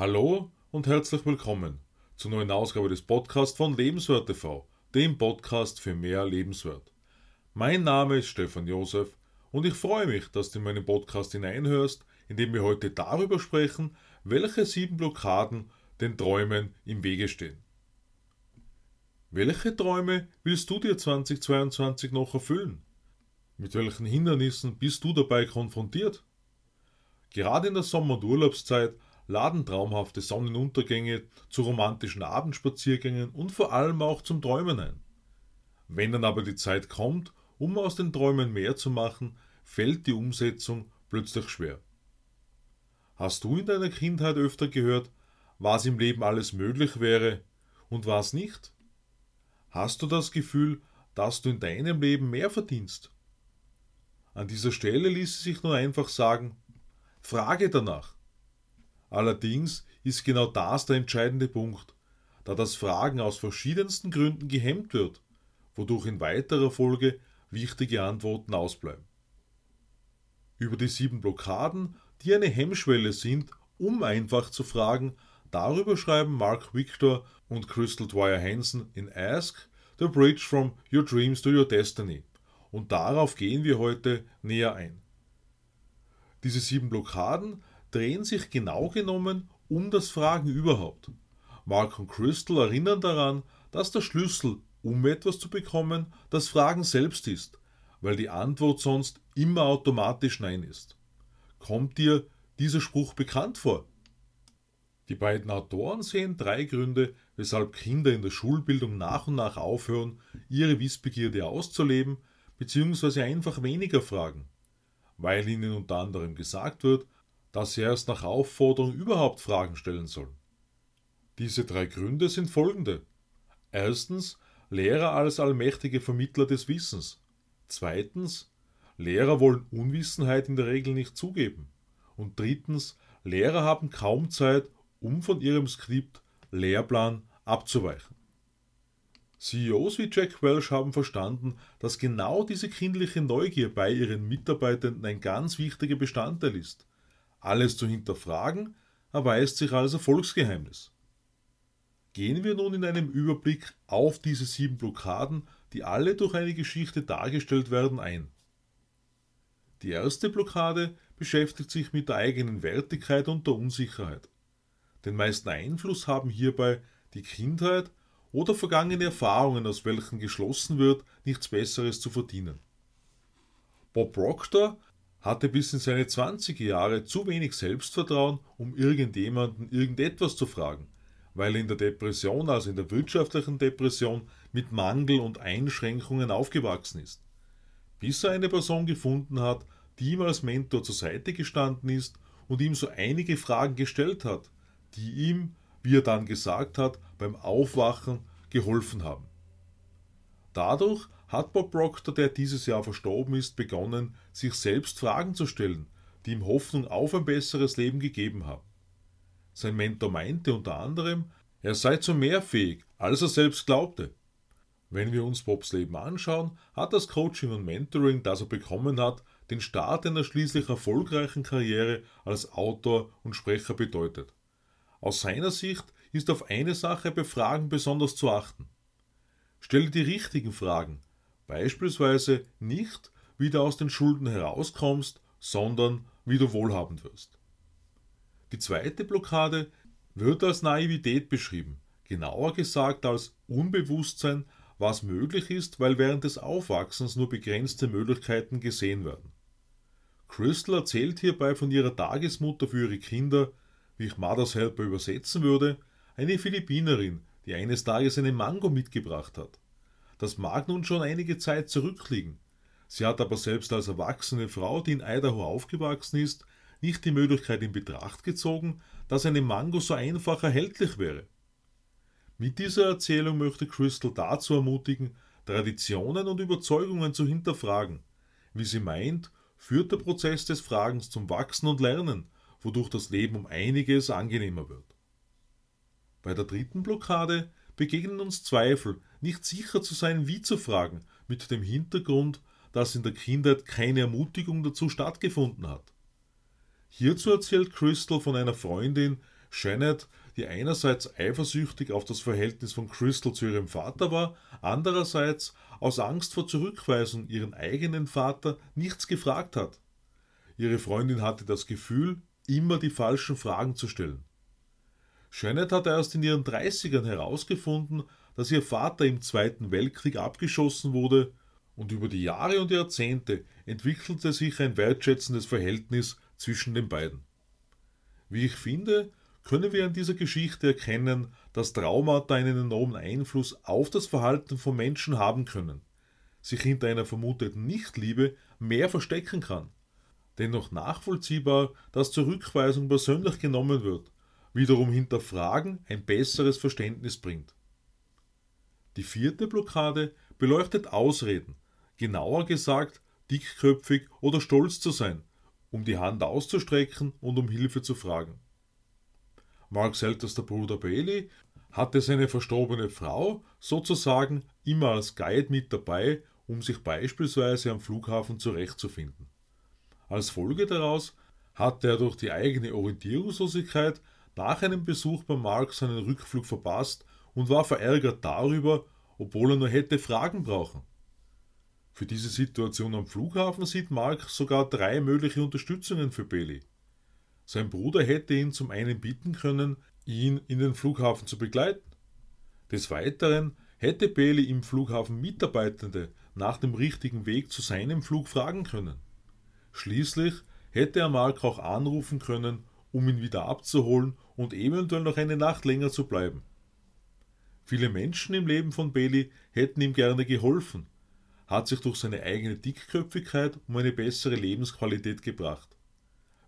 Hallo und herzlich willkommen zur neuen Ausgabe des Podcasts von Lebenswert TV, dem Podcast für mehr Lebenswert. Mein Name ist Stefan Josef und ich freue mich, dass du in meinen Podcast hineinhörst, in dem wir heute darüber sprechen, welche sieben Blockaden den Träumen im Wege stehen. Welche Träume willst du dir 2022 noch erfüllen? Mit welchen Hindernissen bist du dabei konfrontiert? Gerade in der Sommer- und Urlaubszeit laden traumhafte Sonnenuntergänge zu romantischen Abendspaziergängen und vor allem auch zum Träumen ein. Wenn dann aber die Zeit kommt, um aus den Träumen mehr zu machen, fällt die Umsetzung plötzlich schwer. Hast du in deiner Kindheit öfter gehört, was im Leben alles möglich wäre und was nicht? Hast du das Gefühl, dass du in deinem Leben mehr verdienst? An dieser Stelle ließe sich nur einfach sagen, frage danach. Allerdings ist genau das der entscheidende Punkt, da das Fragen aus verschiedensten Gründen gehemmt wird, wodurch in weiterer Folge wichtige Antworten ausbleiben. Über die sieben Blockaden, die eine Hemmschwelle sind, um einfach zu fragen, darüber schreiben Mark Victor und Crystal Dwyer Hansen in Ask The Bridge from Your Dreams to Your Destiny. Und darauf gehen wir heute näher ein. Diese sieben Blockaden drehen sich genau genommen um das Fragen überhaupt. Mark und Crystal erinnern daran, dass der Schlüssel, um etwas zu bekommen, das Fragen selbst ist, weil die Antwort sonst immer automatisch Nein ist. Kommt dir dieser Spruch bekannt vor? Die beiden Autoren sehen drei Gründe, weshalb Kinder in der Schulbildung nach und nach aufhören, ihre Wissbegierde auszuleben, bzw. einfach weniger fragen. Weil ihnen unter anderem gesagt wird, dass sie erst nach Aufforderung überhaupt Fragen stellen sollen. Diese drei Gründe sind folgende. Erstens, Lehrer als allmächtige Vermittler des Wissens. Zweitens, Lehrer wollen Unwissenheit in der Regel nicht zugeben. Und drittens, Lehrer haben kaum Zeit, um von ihrem Skript, Lehrplan abzuweichen. CEOs wie Jack Welch haben verstanden, dass genau diese kindliche Neugier bei ihren Mitarbeitenden ein ganz wichtiger Bestandteil ist. Alles zu hinterfragen erweist sich als Erfolgsgeheimnis. Gehen wir nun in einem Überblick auf diese sieben Blockaden, die alle durch eine Geschichte dargestellt werden, ein. Die erste Blockade beschäftigt sich mit der eigenen Wertigkeit und der Unsicherheit. Den meisten Einfluss haben hierbei die Kindheit oder vergangene Erfahrungen, aus welchen geschlossen wird, nichts Besseres zu verdienen. Bob Proctor hatte bis in seine 20er Jahre zu wenig Selbstvertrauen, um irgendjemanden irgendetwas zu fragen, weil er in der Depression, also in der wirtschaftlichen Depression, mit Mangel und Einschränkungen aufgewachsen ist. Bis er eine Person gefunden hat, die ihm als Mentor zur Seite gestanden ist und ihm so einige Fragen gestellt hat, die ihm, wie er dann gesagt hat, beim Aufwachen geholfen haben. Dadurch hat Bob Proctor, der dieses Jahr verstorben ist, begonnen, sich selbst Fragen zu stellen, die ihm Hoffnung auf ein besseres Leben gegeben haben. Sein Mentor meinte unter anderem, er sei zu mehr fähig, als er selbst glaubte. Wenn wir uns Bobs Leben anschauen, hat das Coaching und Mentoring, das er bekommen hat, den Start einer schließlich erfolgreichen Karriere als Autor und Sprecher bedeutet. Aus seiner Sicht ist auf eine Sache bei Fragen besonders zu achten. Stelle die richtigen Fragen, Beispielsweise nicht, wie du aus den Schulden herauskommst, sondern wie du wohlhabend wirst. Die zweite Blockade wird als Naivität beschrieben, genauer gesagt als Unbewusstsein, was möglich ist, weil während des Aufwachsens nur begrenzte Möglichkeiten gesehen werden. Crystal erzählt hierbei von ihrer Tagesmutter für ihre Kinder, wie ich Mothers Helper übersetzen würde, eine Philippinerin, die eines Tages eine Mango mitgebracht hat. Das mag nun schon einige Zeit zurückliegen. Sie hat aber selbst als erwachsene Frau, die in Idaho aufgewachsen ist, nicht die Möglichkeit in Betracht gezogen, dass eine Mango so einfach erhältlich wäre. Mit dieser Erzählung möchte Crystal dazu ermutigen, Traditionen und Überzeugungen zu hinterfragen. Wie sie meint, führt der Prozess des Fragens zum Wachsen und Lernen, wodurch das Leben um einiges angenehmer wird. Bei der dritten Blockade begegnen uns Zweifel, nicht sicher zu sein, wie zu fragen, mit dem Hintergrund, dass in der Kindheit keine Ermutigung dazu stattgefunden hat. Hierzu erzählt Crystal von einer Freundin, Janet, die einerseits eifersüchtig auf das Verhältnis von Crystal zu ihrem Vater war, andererseits aus Angst vor Zurückweisung ihren eigenen Vater nichts gefragt hat. Ihre Freundin hatte das Gefühl, immer die falschen Fragen zu stellen. Janet hatte erst in ihren 30ern herausgefunden, dass ihr Vater im Zweiten Weltkrieg abgeschossen wurde, und über die Jahre und Jahrzehnte entwickelte sich ein wertschätzendes Verhältnis zwischen den beiden. Wie ich finde, können wir an dieser Geschichte erkennen, dass Traumata einen enormen Einfluss auf das Verhalten von Menschen haben können, sich hinter einer vermuteten Nichtliebe mehr verstecken kann. Dennoch nachvollziehbar, dass Zurückweisung persönlich genommen wird, wiederum hinterfragen ein besseres Verständnis bringt. Die vierte Blockade beleuchtet Ausreden, genauer gesagt dickköpfig oder stolz zu sein, um die Hand auszustrecken und um Hilfe zu fragen. Marks ältester Bruder Bailey hatte seine verstorbene Frau sozusagen immer als Guide mit dabei, um sich beispielsweise am Flughafen zurechtzufinden. Als Folge daraus hatte er durch die eigene Orientierungslosigkeit nach einem Besuch bei Mark seinen Rückflug verpasst und war verärgert darüber, obwohl er nur hätte fragen brauchen. Für diese Situation am Flughafen sieht Mark sogar drei mögliche Unterstützungen für Bailey. Sein Bruder hätte ihn zum einen bitten können, ihn in den Flughafen zu begleiten. Des Weiteren hätte Bailey im Flughafen Mitarbeitende nach dem richtigen Weg zu seinem Flug fragen können. Schließlich hätte er Mark auch anrufen können, um ihn wieder abzuholen und eventuell noch eine Nacht länger zu bleiben. Viele Menschen im Leben von Bailey hätten ihm gerne geholfen, hat sich durch seine eigene Dickköpfigkeit um eine bessere Lebensqualität gebracht.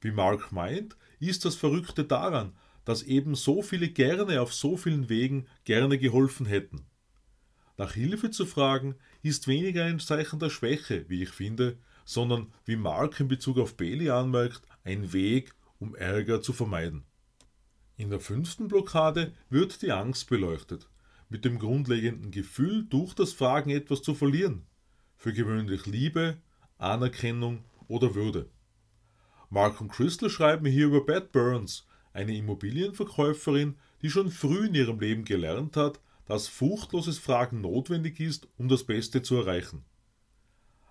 Wie Mark meint, ist das Verrückte daran, dass eben so viele gerne auf so vielen Wegen gerne geholfen hätten. Nach Hilfe zu fragen ist weniger ein Zeichen der Schwäche, wie ich finde, sondern, wie Mark in Bezug auf Bailey anmerkt, ein Weg, um Ärger zu vermeiden. In der fünften Blockade wird die Angst beleuchtet, mit dem grundlegenden Gefühl, durch das Fragen etwas zu verlieren für gewöhnlich Liebe, Anerkennung oder Würde. Mark und Crystal schreiben hier über Beth Burns, eine Immobilienverkäuferin, die schon früh in ihrem Leben gelernt hat, dass furchtloses Fragen notwendig ist, um das Beste zu erreichen.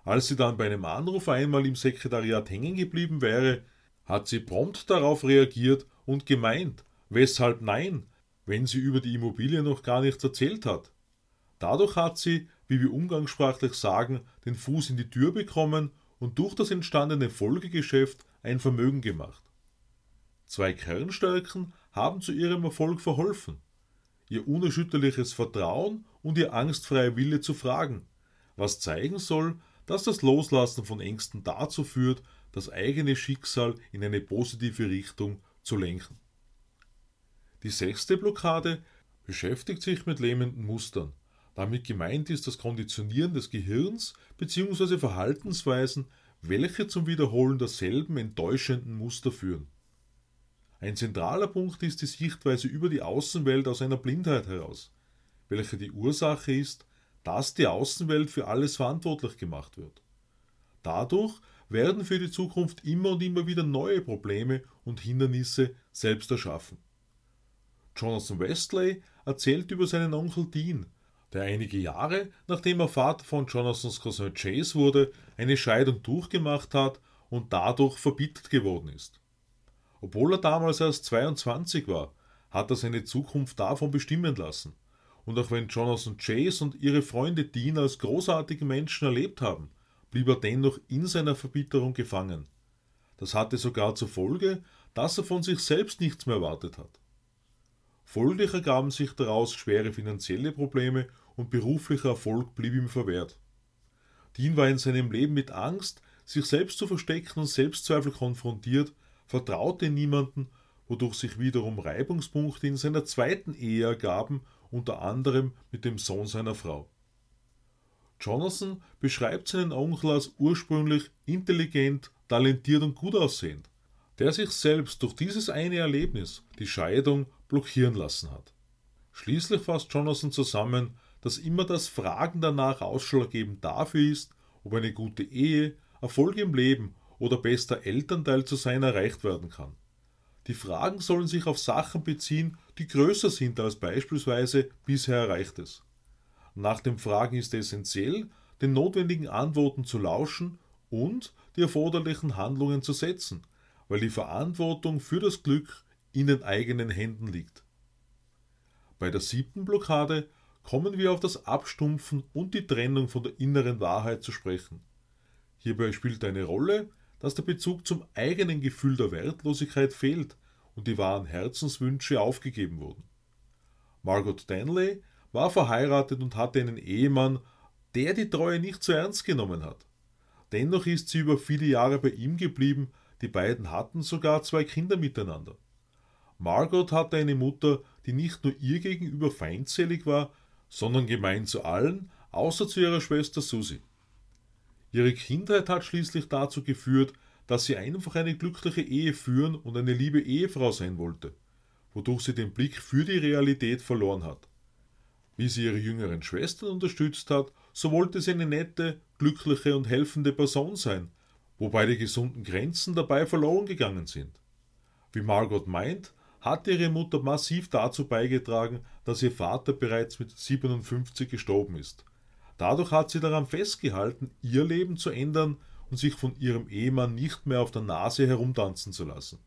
Als sie dann bei einem Anruf einmal im Sekretariat hängen geblieben wäre, hat sie prompt darauf reagiert und gemeint, weshalb nein, wenn sie über die Immobilie noch gar nichts erzählt hat. Dadurch hat sie, wie wir umgangssprachlich sagen, den Fuß in die Tür bekommen und durch das entstandene Folgegeschäft ein Vermögen gemacht. Zwei Kernstärken haben zu ihrem Erfolg verholfen. Ihr unerschütterliches Vertrauen und ihr angstfreier Wille zu fragen, was zeigen soll, dass das Loslassen von Ängsten dazu führt, das eigene Schicksal in eine positive Richtung zu lenken. Die sechste Blockade beschäftigt sich mit lähmenden Mustern. Damit gemeint ist das Konditionieren des Gehirns bzw. Verhaltensweisen, welche zum Wiederholen derselben enttäuschenden Muster führen. Ein zentraler Punkt ist die Sichtweise über die Außenwelt aus einer Blindheit heraus, welche die Ursache ist, dass die Außenwelt für alles verantwortlich gemacht wird. Dadurch werden für die Zukunft immer und immer wieder neue Probleme und Hindernisse selbst erschaffen. Jonathan Westley erzählt über seinen Onkel Dean, der einige Jahre, nachdem er Vater von Jonathans Cousin Chase wurde, eine Scheidung durchgemacht hat und dadurch verbittert geworden ist. Obwohl er damals erst 22 war, hat er seine Zukunft davon bestimmen lassen. Und auch wenn Jonathan Chase und ihre Freunde Dean als großartige Menschen erlebt haben, blieb er dennoch in seiner Verbitterung gefangen. Das hatte sogar zur Folge, dass er von sich selbst nichts mehr erwartet hat. Folglich ergaben sich daraus schwere finanzielle Probleme und beruflicher Erfolg blieb ihm verwehrt. Dean war in seinem Leben mit Angst, sich selbst zu verstecken und Selbstzweifel konfrontiert, vertraute niemanden, wodurch sich wiederum Reibungspunkte in seiner zweiten Ehe ergaben, unter anderem mit dem Sohn seiner Frau. Jonathan beschreibt seinen Onkel als ursprünglich intelligent, talentiert und gut aussehend, der sich selbst durch dieses eine Erlebnis, die Scheidung, blockieren lassen hat. Schließlich fasst Jonathan zusammen, dass immer das Fragen danach ausschlaggebend dafür ist, ob eine gute Ehe, Erfolg im Leben oder bester Elternteil zu sein erreicht werden kann. Die Fragen sollen sich auf Sachen beziehen, die größer sind als beispielsweise bisher Erreichtes. Nach den Fragen ist essentiell, den notwendigen Antworten zu lauschen und die erforderlichen Handlungen zu setzen, weil die Verantwortung für das Glück in den eigenen Händen liegt. Bei der siebten Blockade kommen wir auf das Abstumpfen und die Trennung von der inneren Wahrheit zu sprechen. Hierbei spielt eine Rolle, dass der Bezug zum eigenen Gefühl der Wertlosigkeit fehlt und die wahren Herzenswünsche aufgegeben wurden. Margot Danley war verheiratet und hatte einen Ehemann, der die Treue nicht zu ernst genommen hat. Dennoch ist sie über viele Jahre bei ihm geblieben, die beiden hatten sogar zwei Kinder miteinander. Margot hatte eine Mutter, die nicht nur ihr gegenüber feindselig war, sondern gemein zu allen, außer zu ihrer Schwester Susie. Ihre Kindheit hat schließlich dazu geführt, dass sie einfach eine glückliche Ehe führen und eine liebe Ehefrau sein wollte, wodurch sie den Blick für die Realität verloren hat. Wie sie ihre jüngeren Schwestern unterstützt hat, so wollte sie eine nette, glückliche und helfende Person sein, wobei die gesunden Grenzen dabei verloren gegangen sind. Wie Margot meint, hat ihre Mutter massiv dazu beigetragen, dass ihr Vater bereits mit 57 gestorben ist. Dadurch hat sie daran festgehalten, ihr Leben zu ändern und sich von ihrem Ehemann nicht mehr auf der Nase herumtanzen zu lassen.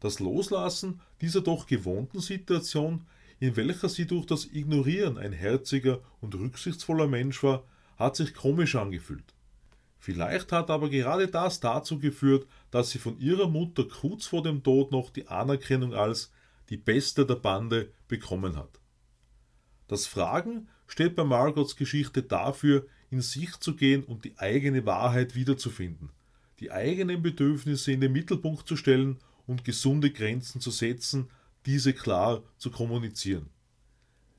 Das Loslassen dieser doch gewohnten Situation in welcher sie durch das Ignorieren ein herziger und rücksichtsvoller Mensch war, hat sich komisch angefühlt. Vielleicht hat aber gerade das dazu geführt, dass sie von ihrer Mutter kurz vor dem Tod noch die Anerkennung als die Beste der Bande bekommen hat. Das Fragen steht bei Margots Geschichte dafür, in sich zu gehen und die eigene Wahrheit wiederzufinden, die eigenen Bedürfnisse in den Mittelpunkt zu stellen und gesunde Grenzen zu setzen, diese klar zu kommunizieren.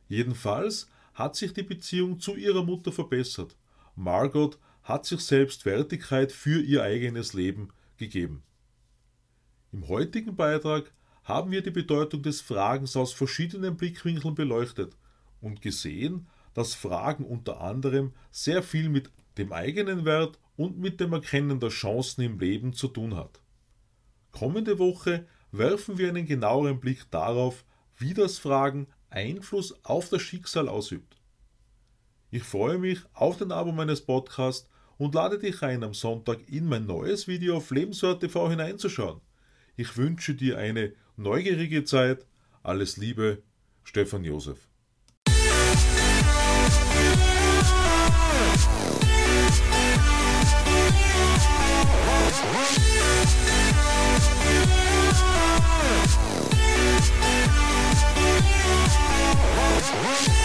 Jedenfalls hat sich die Beziehung zu ihrer Mutter verbessert. Margot hat sich selbst Wertigkeit für ihr eigenes Leben gegeben. Im heutigen Beitrag haben wir die Bedeutung des Fragens aus verschiedenen Blickwinkeln beleuchtet und gesehen, dass Fragen unter anderem sehr viel mit dem eigenen Wert und mit dem Erkennen der Chancen im Leben zu tun hat. Kommende Woche werfen wir einen genaueren Blick darauf, wie das Fragen Einfluss auf das Schicksal ausübt. Ich freue mich auf den Abo meines Podcasts und lade dich ein, am Sonntag in mein neues Video auf Lebenswert TV hineinzuschauen. Ich wünsche dir eine neugierige Zeit. Alles Liebe, Stefan Josef. Yeah.